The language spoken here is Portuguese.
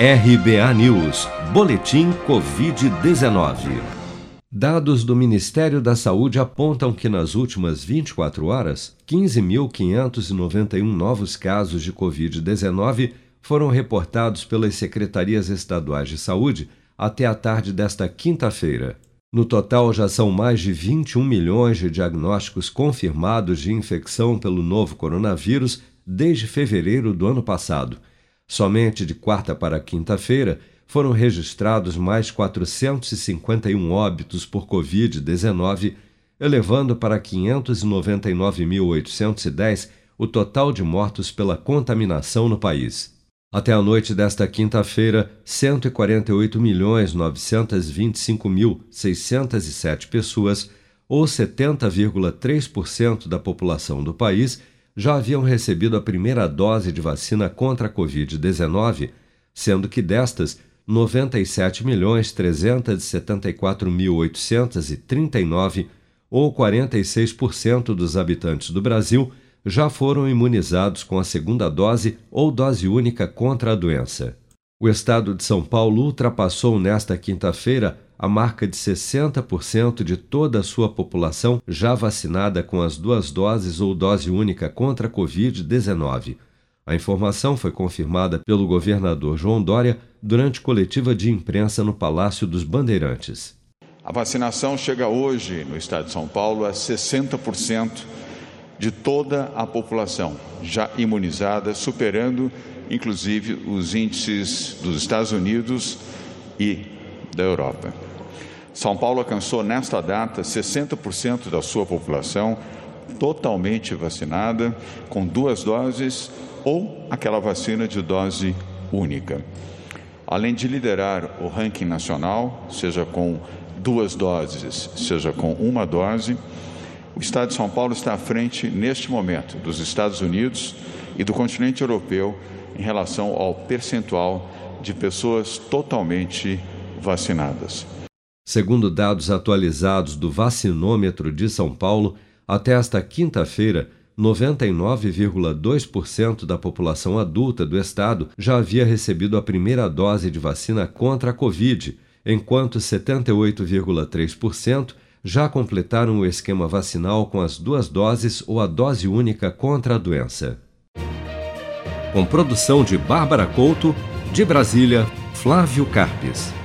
RBA News, Boletim Covid-19. Dados do Ministério da Saúde apontam que nas últimas 24 horas, 15.591 novos casos de Covid-19 foram reportados pelas secretarias estaduais de saúde até a tarde desta quinta-feira. No total, já são mais de 21 milhões de diagnósticos confirmados de infecção pelo novo coronavírus desde fevereiro do ano passado. Somente de quarta para quinta-feira foram registrados mais 451 óbitos por Covid-19, elevando para 599.810 o total de mortos pela contaminação no país. Até a noite desta quinta-feira, 148.925.607 pessoas, ou 70,3% da população do país, já haviam recebido a primeira dose de vacina contra a Covid-19, sendo que destas, 97.374.839, ou 46% dos habitantes do Brasil, já foram imunizados com a segunda dose ou dose única contra a doença. O estado de São Paulo ultrapassou nesta quinta-feira a marca de 60% de toda a sua população já vacinada com as duas doses ou dose única contra a Covid-19. A informação foi confirmada pelo governador João Dória durante coletiva de imprensa no Palácio dos Bandeirantes. A vacinação chega hoje no estado de São Paulo a 60% de toda a população já imunizada, superando inclusive os índices dos Estados Unidos e da Europa. São Paulo alcançou nesta data 60% da sua população totalmente vacinada com duas doses ou aquela vacina de dose única. Além de liderar o ranking nacional, seja com duas doses, seja com uma dose, o Estado de São Paulo está à frente, neste momento, dos Estados Unidos e do continente europeu em relação ao percentual de pessoas totalmente vacinadas. Segundo dados atualizados do Vacinômetro de São Paulo, até esta quinta-feira, 99,2% da população adulta do estado já havia recebido a primeira dose de vacina contra a Covid, enquanto 78,3% já completaram o esquema vacinal com as duas doses ou a dose única contra a doença. Com produção de Bárbara Couto, de Brasília, Flávio Carpes.